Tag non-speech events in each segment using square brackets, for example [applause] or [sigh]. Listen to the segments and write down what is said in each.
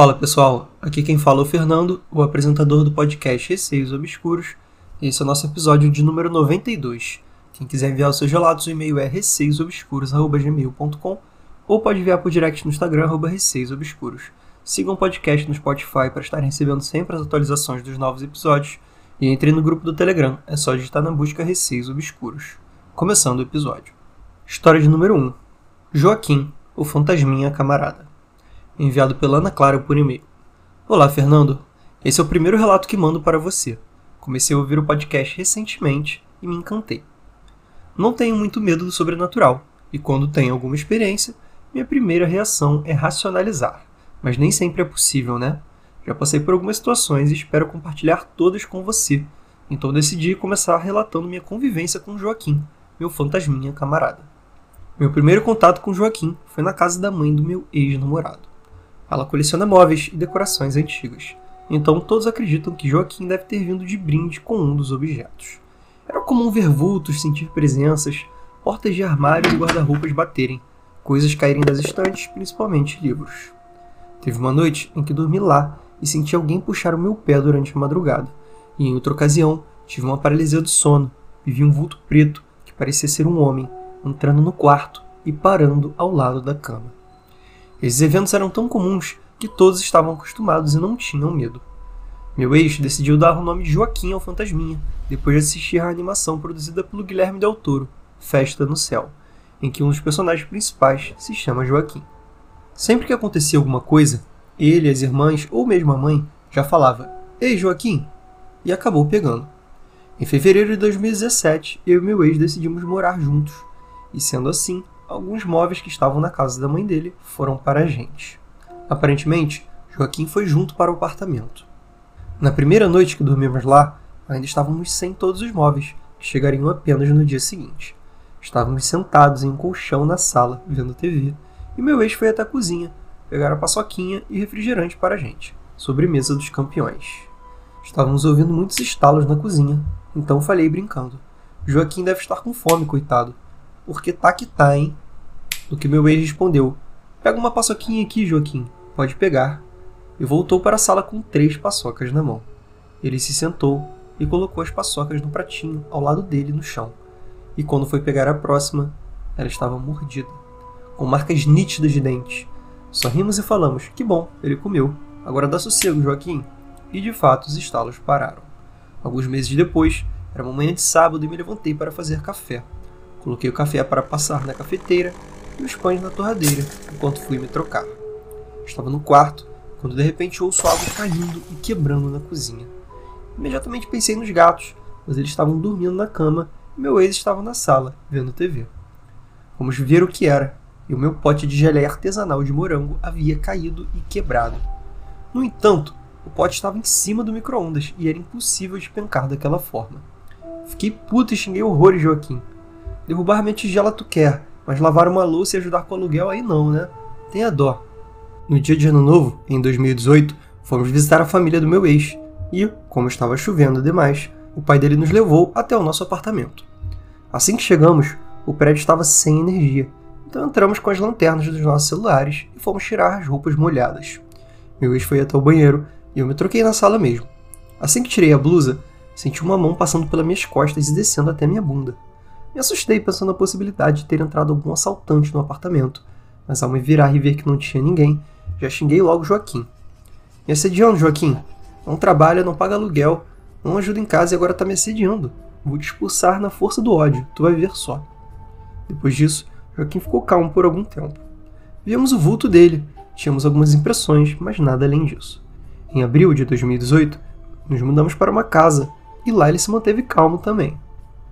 Fala pessoal, aqui quem fala é o Fernando, o apresentador do podcast Receios Obscuros. Esse é o nosso episódio de número 92. Quem quiser enviar os seus relatos, o e-mail é receiosobscuros.gmail.com ou pode enviar por direct no Instagram, arroba receiosobscuros. Sigam o podcast no Spotify para estar recebendo sempre as atualizações dos novos episódios e entre no grupo do Telegram, é só digitar na busca Receios Obscuros. Começando o episódio. História de número 1. Joaquim, o fantasminha camarada. Enviado pela Ana Clara por e-mail. Olá, Fernando. Esse é o primeiro relato que mando para você. Comecei a ouvir o podcast recentemente e me encantei. Não tenho muito medo do sobrenatural, e quando tenho alguma experiência, minha primeira reação é racionalizar. Mas nem sempre é possível, né? Já passei por algumas situações e espero compartilhar todas com você. Então decidi começar relatando minha convivência com Joaquim, meu fantasminha camarada. Meu primeiro contato com Joaquim foi na casa da mãe do meu ex-namorado. Ela coleciona móveis e decorações antigas, então todos acreditam que Joaquim deve ter vindo de brinde com um dos objetos. Era comum ver vultos, sentir presenças, portas de armários e guarda-roupas baterem, coisas caírem das estantes, principalmente livros. Teve uma noite em que dormi lá e senti alguém puxar o meu pé durante a madrugada, e em outra ocasião tive uma paralisia do sono e vi um vulto preto que parecia ser um homem entrando no quarto e parando ao lado da cama. Esses eventos eram tão comuns que todos estavam acostumados e não tinham medo. Meu ex decidiu dar o nome de Joaquim ao fantasminha, depois de assistir a animação produzida pelo Guilherme Del Toro, Festa no Céu, em que um dos personagens principais se chama Joaquim. Sempre que acontecia alguma coisa, ele, as irmãs ou mesmo a mãe já falava: Ei, Joaquim! E acabou pegando. Em fevereiro de 2017, eu e meu ex decidimos morar juntos, e sendo assim, alguns móveis que estavam na casa da mãe dele foram para a gente. Aparentemente, Joaquim foi junto para o apartamento. Na primeira noite que dormimos lá, ainda estávamos sem todos os móveis, que chegariam apenas no dia seguinte. Estávamos sentados em um colchão na sala, vendo TV, e meu ex foi até a cozinha pegar a paçoquinha e refrigerante para a gente, sobremesa dos campeões. Estávamos ouvindo muitos estalos na cozinha, então falei brincando. Joaquim deve estar com fome, coitado. Porque tá que tá, hein? Do que meu ex respondeu: Pega uma paçoquinha aqui, Joaquim. Pode pegar. E voltou para a sala com três paçocas na mão. Ele se sentou e colocou as paçocas no pratinho ao lado dele no chão. E quando foi pegar a próxima, ela estava mordida, com marcas nítidas de dentes. Sorrimos e falamos: Que bom, ele comeu. Agora dá sossego, Joaquim. E de fato os estalos pararam. Alguns meses depois, era uma manhã de sábado e me levantei para fazer café. Coloquei o café para passar na cafeteira e os pães na torradeira, enquanto fui me trocar. Estava no quarto, quando de repente ouço algo caindo e quebrando na cozinha. Imediatamente pensei nos gatos, mas eles estavam dormindo na cama e meu ex estava na sala, vendo TV. Vamos ver o que era, e o meu pote de geleia artesanal de morango havia caído e quebrado. No entanto, o pote estava em cima do micro-ondas e era impossível despencar daquela forma. Fiquei puto e xinguei horrores Joaquim. Derrubar minha tigela tu quer, mas lavar uma louça e ajudar com o aluguel aí não, né? Tenha dó. No dia de ano novo, em 2018, fomos visitar a família do meu ex e, como estava chovendo demais, o pai dele nos levou até o nosso apartamento. Assim que chegamos, o prédio estava sem energia, então entramos com as lanternas dos nossos celulares e fomos tirar as roupas molhadas. Meu ex foi até o banheiro e eu me troquei na sala mesmo. Assim que tirei a blusa, senti uma mão passando pelas minhas costas e descendo até minha bunda. Me assustei pensando na possibilidade de ter entrado algum assaltante no apartamento, mas ao me virar e ver que não tinha ninguém, já xinguei logo Joaquim. Me assediando, Joaquim. Não trabalha, não paga aluguel, não ajuda em casa e agora tá me assediando. Vou te expulsar na força do ódio, tu vai ver só. Depois disso, Joaquim ficou calmo por algum tempo. Víamos o vulto dele, tínhamos algumas impressões, mas nada além disso. Em abril de 2018, nos mudamos para uma casa e lá ele se manteve calmo também.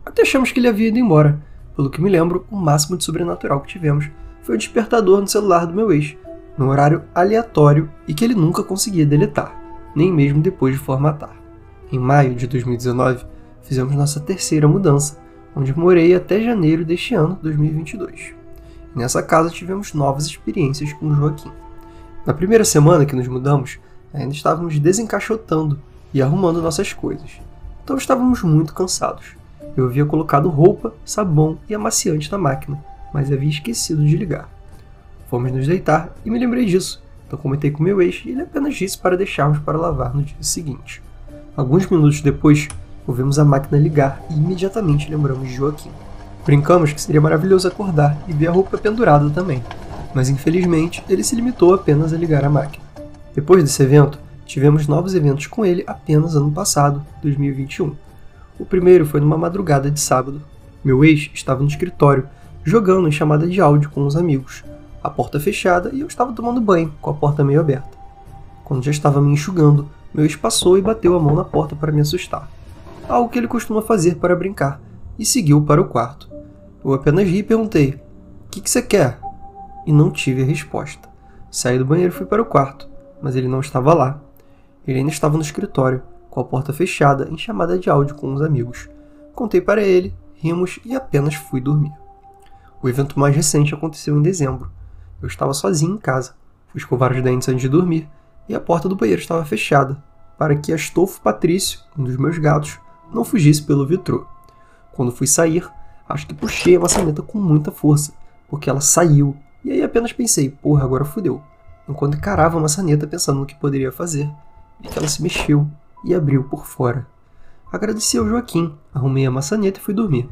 Até achamos que ele havia ido embora. Pelo que me lembro, o máximo de sobrenatural que tivemos foi o despertador no celular do meu ex, num horário aleatório e que ele nunca conseguia deletar, nem mesmo depois de formatar. Em maio de 2019, fizemos nossa terceira mudança, onde morei até janeiro deste ano, 2022. nessa casa tivemos novas experiências com Joaquim. Na primeira semana que nos mudamos, ainda estávamos desencaixotando e arrumando nossas coisas, então estávamos muito cansados. Eu havia colocado roupa, sabão e amaciante na máquina, mas havia esquecido de ligar. Fomos nos deitar e me lembrei disso, Então comentei com meu ex e ele apenas disse para deixarmos para lavar no dia seguinte. Alguns minutos depois, ouvimos a máquina ligar e imediatamente lembramos de Joaquim. Brincamos que seria maravilhoso acordar e ver a roupa pendurada também, mas infelizmente ele se limitou apenas a ligar a máquina. Depois desse evento, tivemos novos eventos com ele apenas ano passado, 2021. O primeiro foi numa madrugada de sábado. Meu ex estava no escritório, jogando em chamada de áudio com os amigos, a porta fechada e eu estava tomando banho, com a porta meio aberta. Quando já estava me enxugando, meu ex passou e bateu a mão na porta para me assustar. Algo que ele costuma fazer para brincar, e seguiu para o quarto. Eu apenas ri e perguntei: O que, que você quer? E não tive a resposta. Saí do banheiro e fui para o quarto, mas ele não estava lá. Ele ainda estava no escritório, com a porta fechada, em chamada de áudio com os amigos. Contei para ele, rimos e apenas fui dormir. O evento mais recente aconteceu em dezembro. Eu estava sozinho em casa. Fui escovar os dentes antes de dormir e a porta do banheiro estava fechada, para que Astolfo Patrício, um dos meus gatos, não fugisse pelo vitrô. Quando fui sair, acho que puxei a maçaneta com muita força, porque ela saiu, e aí apenas pensei, porra, agora fudeu. Enquanto encarava a maçaneta pensando no que poderia fazer, vi que ela se mexeu e abriu por fora. Agradeci ao Joaquim, arrumei a maçaneta e fui dormir.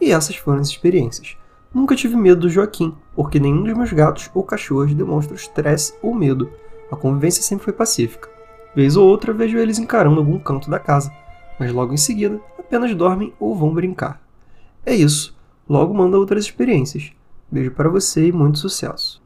E essas foram as experiências. Nunca tive medo do Joaquim, porque nenhum dos meus gatos ou cachorros demonstra estresse ou medo. A convivência sempre foi pacífica. Vez ou outra vejo eles encarando algum canto da casa, mas logo em seguida apenas dormem ou vão brincar. É isso. Logo manda outras experiências. Beijo para você e muito sucesso.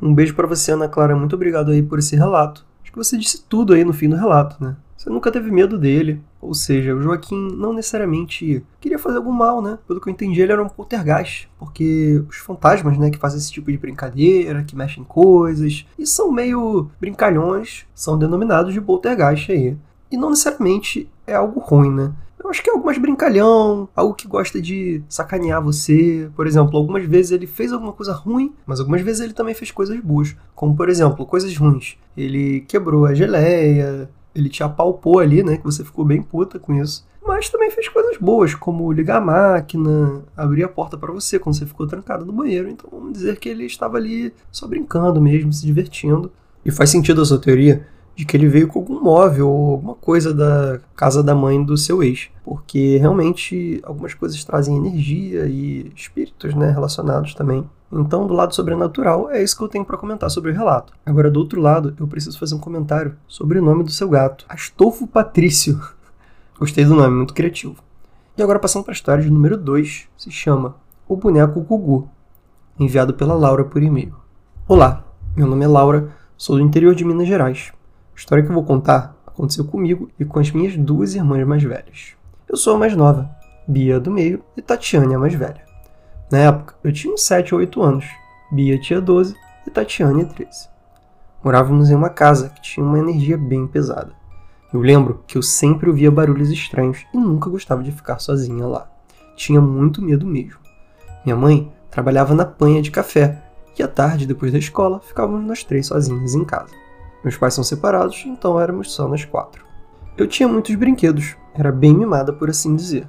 Um beijo para você, Ana Clara. Muito obrigado aí por esse relato. Acho que você disse tudo aí no fim do relato, né? Você nunca teve medo dele. Ou seja, o Joaquim não necessariamente queria fazer algum mal, né? Pelo que eu entendi, ele era um poltergeist. Porque os fantasmas, né, que fazem esse tipo de brincadeira, que mexem coisas, e são meio brincalhões, são denominados de poltergeist aí. E não necessariamente é algo ruim, né? Eu acho que é algo mais brincalhão, algo que gosta de sacanear você. Por exemplo, algumas vezes ele fez alguma coisa ruim, mas algumas vezes ele também fez coisas boas. Como, por exemplo, coisas ruins. Ele quebrou a geleia, ele te apalpou ali, né? Que você ficou bem puta com isso. Mas também fez coisas boas, como ligar a máquina, abrir a porta para você quando você ficou trancado no banheiro. Então vamos dizer que ele estava ali só brincando mesmo, se divertindo. E faz sentido a sua teoria de que ele veio com algum móvel ou alguma coisa da casa da mãe do seu ex. Porque realmente algumas coisas trazem energia e espíritos né, relacionados também. Então, do lado sobrenatural, é isso que eu tenho para comentar sobre o relato. Agora, do outro lado, eu preciso fazer um comentário sobre o nome do seu gato, Astolfo Patrício. [laughs] Gostei do nome, muito criativo. E agora, passando para a história de número 2, se chama O Boneco Gugu, enviado pela Laura por e-mail. Olá, meu nome é Laura, sou do interior de Minas Gerais. A história que eu vou contar aconteceu comigo e com as minhas duas irmãs mais velhas. Eu sou a mais nova, Bia do meio e Tatiane a mais velha. Na época, eu tinha uns 7 ou 8 anos, Bia tinha 12 e Tatiane 13. Morávamos em uma casa que tinha uma energia bem pesada. Eu lembro que eu sempre ouvia barulhos estranhos e nunca gostava de ficar sozinha lá. Tinha muito medo mesmo. Minha mãe trabalhava na panha de café e à tarde, depois da escola, ficávamos nós três sozinhos em casa. Meus pais são separados, então éramos só nós quatro. Eu tinha muitos brinquedos, era bem mimada por assim dizer.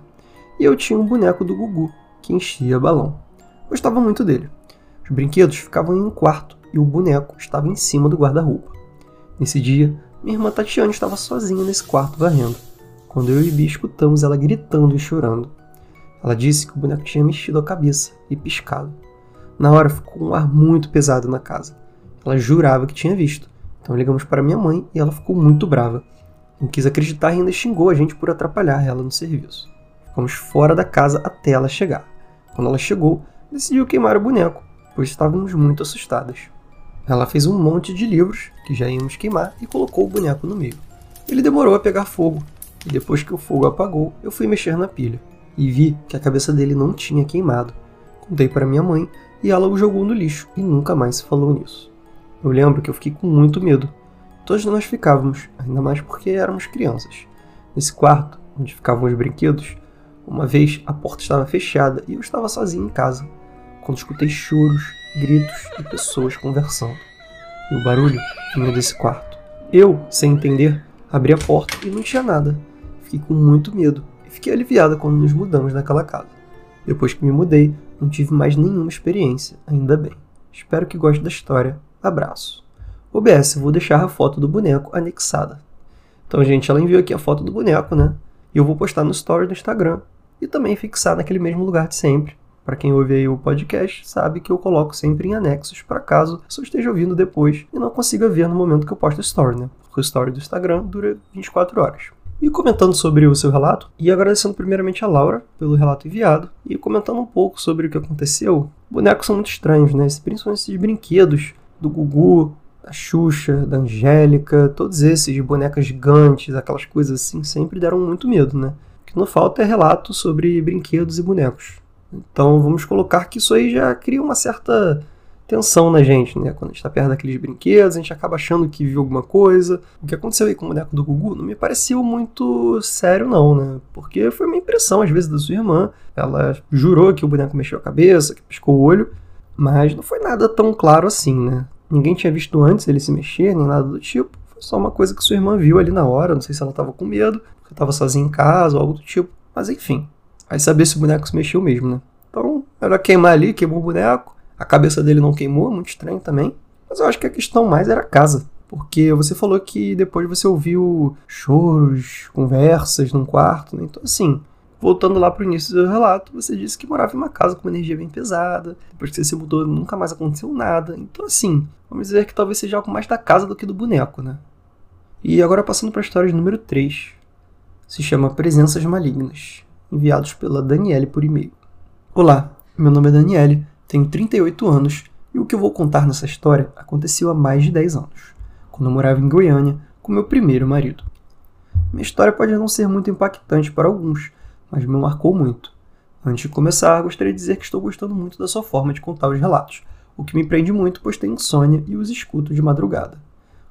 E eu tinha um boneco do Gugu, que enchia balão. Gostava muito dele. Os brinquedos ficavam em um quarto e o boneco estava em cima do guarda-roupa. Nesse dia, minha irmã Tatiane estava sozinha nesse quarto varrendo, quando eu e Bi escutamos ela gritando e chorando. Ela disse que o boneco tinha mexido a cabeça e piscado. Na hora ficou um ar muito pesado na casa. Ela jurava que tinha visto. Então ligamos para minha mãe e ela ficou muito brava. Não quis acreditar e ainda xingou a gente por atrapalhar ela no serviço. Ficamos fora da casa até ela chegar. Quando ela chegou, decidiu queimar o boneco, pois estávamos muito assustadas. Ela fez um monte de livros que já íamos queimar e colocou o boneco no meio. Ele demorou a pegar fogo, e depois que o fogo apagou, eu fui mexer na pilha e vi que a cabeça dele não tinha queimado. Contei para minha mãe e ela o jogou no lixo e nunca mais se falou nisso. Eu lembro que eu fiquei com muito medo. Todos nós ficávamos, ainda mais porque éramos crianças. Nesse quarto, onde ficavam os brinquedos, uma vez a porta estava fechada e eu estava sozinho em casa, quando escutei choros, gritos e pessoas conversando. E o barulho vinha desse quarto. Eu, sem entender, abri a porta e não tinha nada. Fiquei com muito medo e fiquei aliviada quando nos mudamos naquela casa. Depois que me mudei, não tive mais nenhuma experiência, ainda bem. Espero que goste da história. Abraço. OBS, vou deixar a foto do boneco anexada. Então, gente, ela enviou aqui a foto do boneco, né? E eu vou postar no story do Instagram e também fixar naquele mesmo lugar de sempre. Para quem ouve aí o podcast, sabe que eu coloco sempre em anexos para caso eu esteja ouvindo depois e não consiga ver no momento que eu posto o story, né? Porque o story do Instagram dura 24 horas. E comentando sobre o seu relato, e agradecendo primeiramente a Laura pelo relato enviado, e comentando um pouco sobre o que aconteceu, bonecos são muito estranhos, né? Principalmente esses brinquedos do Gugu, da Xuxa, da Angélica, todos esses bonecas gigantes, aquelas coisas assim, sempre deram muito medo, né? Que não falta é relato sobre brinquedos e bonecos. Então vamos colocar que isso aí já cria uma certa tensão na gente, né? Quando a gente tá perto daqueles brinquedos, a gente acaba achando que viu alguma coisa. O que aconteceu aí com o boneco do Gugu não me pareceu muito sério, não, né? Porque foi uma impressão, às vezes, da sua irmã. Ela jurou que o boneco mexeu a cabeça, que piscou o olho, mas não foi nada tão claro assim, né? Ninguém tinha visto antes ele se mexer, nem nada do tipo. Só uma coisa que sua irmã viu ali na hora. Não sei se ela tava com medo, porque tava sozinha em casa ou algo do tipo. Mas enfim, aí saber se o boneco se mexeu mesmo, né? Então, era queimar ali, queimou o boneco a cabeça dele não queimou, muito estranho também. Mas eu acho que a questão mais era a casa. Porque você falou que depois você ouviu choros, conversas num quarto, né? Então, assim, voltando lá para o início do relato, você disse que morava em uma casa com uma energia bem pesada. Depois que você se mudou, nunca mais aconteceu nada. Então, assim, vamos dizer que talvez seja algo mais da casa do que do boneco, né? E agora passando para a história número 3. Se chama Presenças Malignas, enviados pela Daniele por e-mail. Olá, meu nome é Daniele tenho 38 anos e o que eu vou contar nessa história aconteceu há mais de 10 anos, quando eu morava em Goiânia com meu primeiro marido. Minha história pode não ser muito impactante para alguns, mas me marcou muito. Antes de começar, gostaria de dizer que estou gostando muito da sua forma de contar os relatos, o que me prende muito pois tenho insônia e os escuto de madrugada.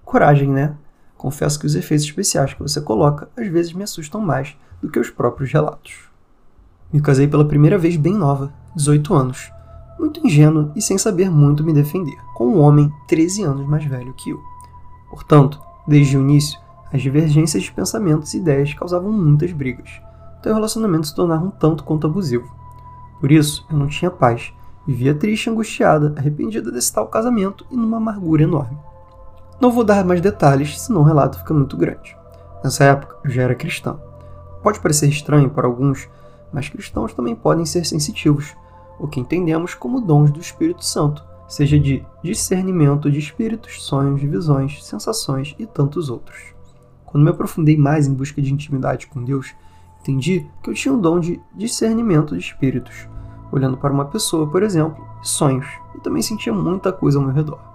Coragem, né? Confesso que os efeitos especiais que você coloca às vezes me assustam mais do que os próprios relatos. Me casei pela primeira vez bem nova, 18 anos, muito ingênuo e sem saber muito me defender, com um homem 13 anos mais velho que eu. Portanto, desde o início, as divergências de pensamentos e ideias causavam muitas brigas, então o relacionamento se tornava um tanto quanto abusivo. Por isso, eu não tinha paz, vivia triste, angustiada, arrependida desse tal casamento e numa amargura enorme. Não vou dar mais detalhes, senão o relato fica muito grande. Nessa época, eu já era cristã. Pode parecer estranho para alguns, mas cristãos também podem ser sensitivos, o que entendemos como dons do Espírito Santo, seja de discernimento de espíritos, sonhos, visões, sensações e tantos outros. Quando me aprofundei mais em busca de intimidade com Deus, entendi que eu tinha um dom de discernimento de espíritos, olhando para uma pessoa, por exemplo, sonhos, e também sentia muita coisa ao meu redor.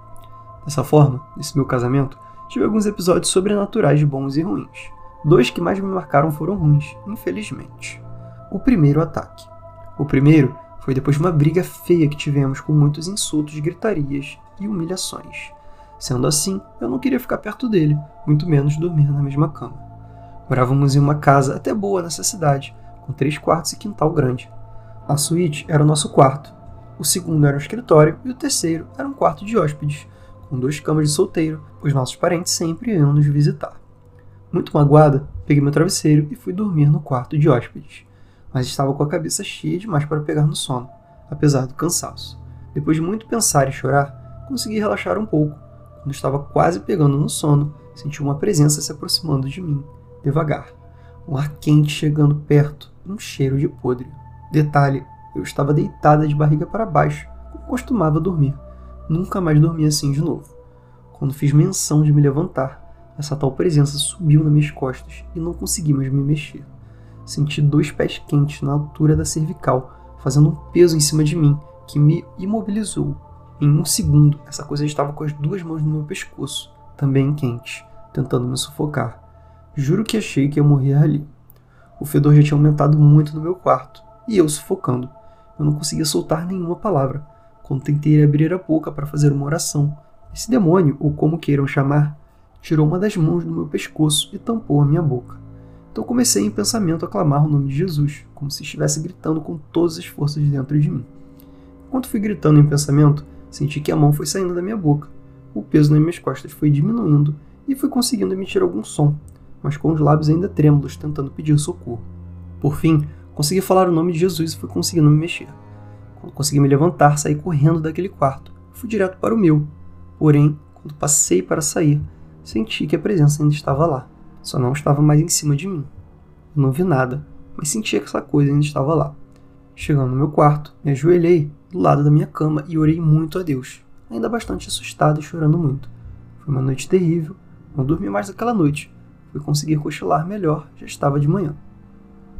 Dessa forma, nesse meu casamento, tive alguns episódios sobrenaturais bons e ruins. Dois que mais me marcaram foram ruins, infelizmente. O primeiro ataque. O primeiro foi depois de uma briga feia que tivemos com muitos insultos, gritarias e humilhações. Sendo assim, eu não queria ficar perto dele, muito menos dormir na mesma cama. Morávamos em uma casa até boa nessa cidade, com três quartos e quintal grande. A suíte era o nosso quarto, o segundo era um escritório e o terceiro era um quarto de hóspedes, com duas camas de solteiro, pois nossos parentes sempre iam nos visitar. Muito magoada, peguei meu travesseiro e fui dormir no quarto de hóspedes mas estava com a cabeça cheia demais para pegar no sono, apesar do cansaço. Depois de muito pensar e chorar, consegui relaxar um pouco. Quando estava quase pegando no sono, senti uma presença se aproximando de mim, devagar. Um ar quente chegando perto um cheiro de podre. Detalhe, eu estava deitada de barriga para baixo, como costumava dormir. Nunca mais dormi assim de novo. Quando fiz menção de me levantar, essa tal presença subiu nas minhas costas e não consegui mais me mexer. Senti dois pés quentes na altura da cervical, fazendo um peso em cima de mim, que me imobilizou. Em um segundo, essa coisa estava com as duas mãos no meu pescoço, também quentes, tentando me sufocar. Juro que achei que ia morrer ali. O fedor já tinha aumentado muito no meu quarto, e eu sufocando. Eu não conseguia soltar nenhuma palavra. Quando tentei abrir a boca para fazer uma oração, esse demônio, ou como queiram chamar, tirou uma das mãos do meu pescoço e tampou a minha boca. Então comecei em pensamento a clamar o nome de Jesus, como se estivesse gritando com todas as forças dentro de mim. Enquanto fui gritando em pensamento, senti que a mão foi saindo da minha boca. O peso nas minhas costas foi diminuindo e fui conseguindo emitir algum som, mas com os lábios ainda trêmulos, tentando pedir socorro. Por fim, consegui falar o nome de Jesus e fui conseguindo me mexer. Consegui me levantar, saí correndo daquele quarto. Fui direto para o meu. Porém, Quando passei para sair, senti que a presença ainda estava lá, só não estava mais em cima de mim. Eu não vi nada, mas sentia que essa coisa ainda estava lá. Chegando no meu quarto, me ajoelhei do lado da minha cama e orei muito a Deus, ainda bastante assustado e chorando muito. Foi uma noite terrível, não dormi mais aquela noite. Fui conseguir cochilar melhor, já estava de manhã.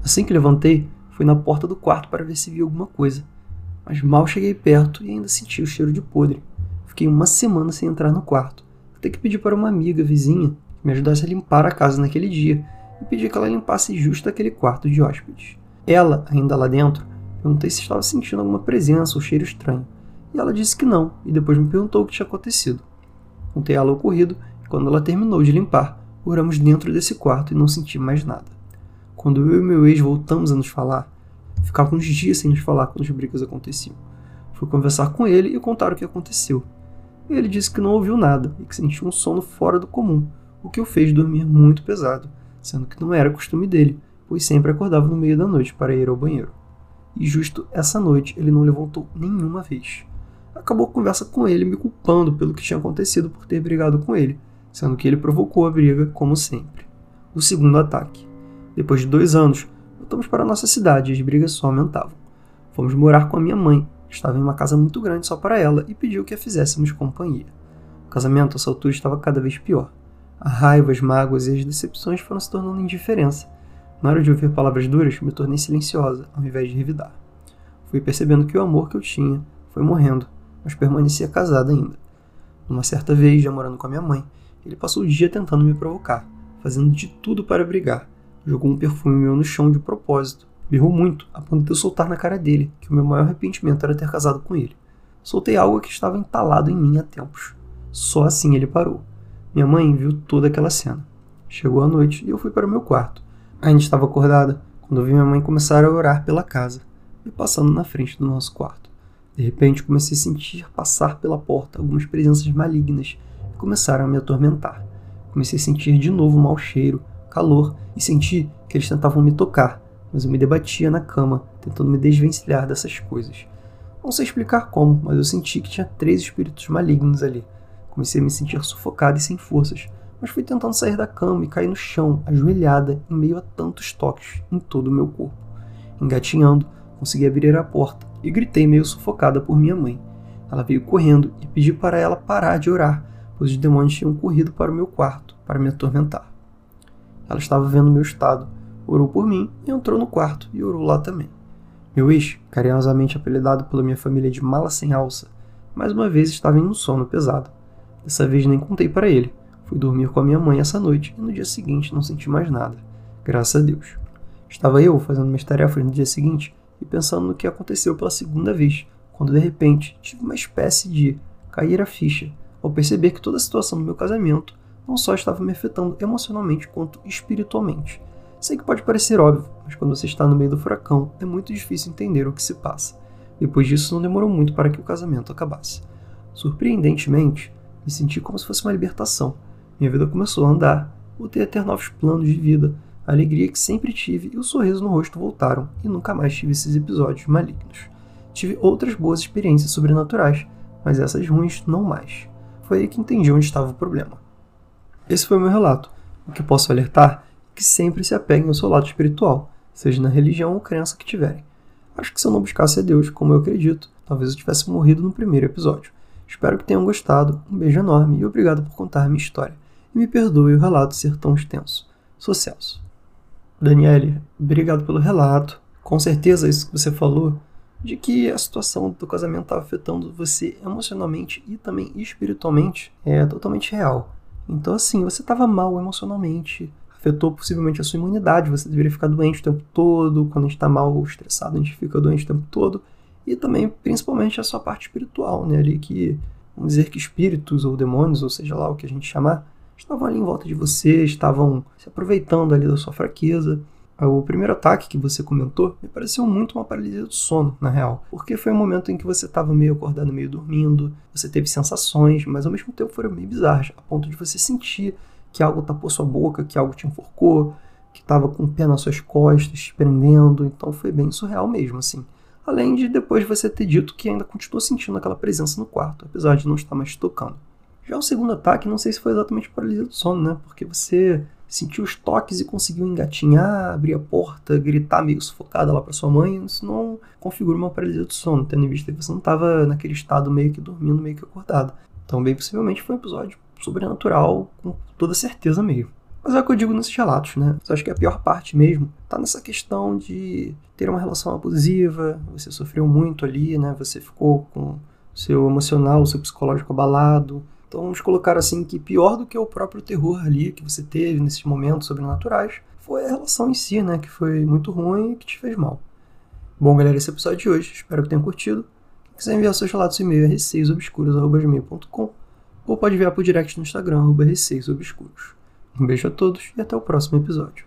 Assim que levantei, fui na porta do quarto para ver se via alguma coisa, mas mal cheguei perto e ainda senti o cheiro de podre. Fiquei uma semana sem entrar no quarto, até que pedi para uma amiga vizinha que me ajudasse a limpar a casa naquele dia e pedi que ela limpasse justo aquele quarto de hóspedes. Ela, ainda lá dentro, perguntei se estava sentindo alguma presença ou cheiro estranho, e ela disse que não, e depois me perguntou o que tinha acontecido. Contei a ela o ocorrido, e quando ela terminou de limpar, oramos dentro desse quarto e não senti mais nada. Quando eu e meu ex voltamos a nos falar, ficava uns dias sem nos falar quando as brigas aconteciam. Fui conversar com ele e contar o que aconteceu. Ele disse que não ouviu nada e que sentiu um sono fora do comum, o que o fez dormir muito pesado, sendo que não era costume dele, pois sempre acordava no meio da noite para ir ao banheiro. E justo essa noite ele não levantou nenhuma vez. Acabou a conversa com ele me culpando pelo que tinha acontecido por ter brigado com ele, sendo que ele provocou a briga como sempre. O segundo ataque. Depois de dois anos, voltamos para nossa cidade e as brigas só aumentavam. Fomos morar com a minha mãe, que estava em uma casa muito grande só para ela e pediu que a fizéssemos companhia. O casamento a essa altura estava cada vez pior. A raiva, as mágoas e as decepções foram se tornando indiferença. Na hora de ouvir palavras duras, me tornei silenciosa, ao invés de revidar. Fui percebendo que o amor que eu tinha foi morrendo, mas permanecia casada ainda. Numa certa vez, já morando com a minha mãe, ele passou o dia tentando me provocar, fazendo de tudo para brigar. Jogou um perfume meu no chão de propósito. Berrou muito, a ponto de eu soltar na cara dele, que o meu maior arrependimento era ter casado com ele. Soltei algo que estava entalado em mim há tempos. Só assim ele parou. Minha mãe viu toda aquela cena. Chegou a noite e eu fui para o meu quarto. Ainda estava acordada quando vi minha mãe começar a orar pela casa e passando na frente do nosso quarto. De repente comecei a sentir passar pela porta algumas presenças malignas e começaram a me atormentar. Comecei a sentir de novo mau cheiro, calor e senti que eles tentavam me tocar, mas eu me debatia na cama, tentando me desvencilhar dessas coisas. Não sei explicar como, mas eu senti que tinha três espíritos malignos ali Comecei a me sentir sufocada e sem forças, mas fui tentando sair da cama e caí no chão, ajoelhada, em meio a tantos toques em todo o meu corpo. Engatinhando, consegui abrir a porta e gritei meio sufocada por minha mãe. Ela veio correndo e pedi para ela parar de orar, pois os demônios tinham corrido para o meu quarto para me atormentar. Ela estava vendo meu estado, orou por mim e entrou no quarto e orou lá também. Meu ex, carinhosamente apelidado pela minha família de mala sem alça, mais uma vez estava em um sono pesado. Dessa vez nem contei para ele. Fui dormir com a minha mãe essa noite e no dia seguinte não senti mais nada. Graças a Deus. Estava eu fazendo minhas tarefas no dia seguinte e pensando no que aconteceu pela segunda vez, quando de repente tive uma espécie de cair a ficha ao perceber que toda a situação do meu casamento não só estava me afetando emocionalmente quanto espiritualmente. Sei que pode parecer óbvio, mas quando você está no meio do furacão é muito difícil entender o que se passa. Depois disso, não demorou muito para que o casamento acabasse. Surpreendentemente, me senti como se fosse uma libertação. Minha vida começou a andar, voltei a ter novos planos de vida, a alegria que sempre tive e o sorriso no rosto voltaram, e nunca mais tive esses episódios malignos. Tive outras boas experiências sobrenaturais, mas essas ruins não mais. Foi aí que entendi onde estava o problema. Esse foi o meu relato. O que posso alertar é que sempre se apeguem ao seu lado espiritual, seja na religião ou crença que tiverem. Acho que se eu não buscasse a Deus, como eu acredito, talvez eu tivesse morrido no primeiro episódio. Espero que tenham gostado. Um beijo enorme e obrigado por contar minha história. E me perdoe o relato ser tão extenso. Sou Celso. Daniele, obrigado pelo relato. Com certeza isso que você falou, de que a situação do casamento estava afetando você emocionalmente e também espiritualmente, é totalmente real. Então, assim, você estava mal emocionalmente, afetou possivelmente a sua imunidade, você deveria ficar doente o tempo todo, quando a gente está mal ou estressado, a gente fica doente o tempo todo e também principalmente a sua parte espiritual, né, ali que vamos dizer que espíritos ou demônios, ou seja lá o que a gente chamar, estavam ali em volta de você, estavam se aproveitando ali da sua fraqueza. O primeiro ataque que você comentou me pareceu muito uma paralisia do sono, na real, porque foi um momento em que você estava meio acordado, meio dormindo, você teve sensações, mas ao mesmo tempo foram meio bizarras, a ponto de você sentir que algo tapou sua boca, que algo te enforcou, que estava com o pé nas suas costas, te prendendo, então foi bem surreal mesmo, assim. Além de depois você ter dito que ainda continua sentindo aquela presença no quarto, apesar de não estar mais tocando. Já o segundo ataque, não sei se foi exatamente paralisia do sono, né? Porque você sentiu os toques e conseguiu engatinhar, abrir a porta, gritar meio sufocada lá para sua mãe, isso não configura uma paralisia do sono, tendo em vista que você não estava naquele estado meio que dormindo, meio que acordado. Então, bem possivelmente foi um episódio sobrenatural, com toda certeza mesmo. Mas é o que eu digo nesses relatos, né? Eu acho que a pior parte mesmo tá nessa questão de ter uma relação abusiva, você sofreu muito ali, né? Você ficou com seu emocional, seu psicológico abalado, então vamos colocar assim que pior do que o próprio terror ali que você teve nesses momentos sobrenaturais foi a relação em si, né? Que foi muito ruim e que te fez mal. Bom, galera, esse é o episódio de hoje. Espero que tenham curtido. Quem quiser enviar seus relatos e-mail é receiosobscuros.com ou pode enviar por direct no Instagram, arroba receiosobscuros. Um beijo a todos e até o próximo episódio.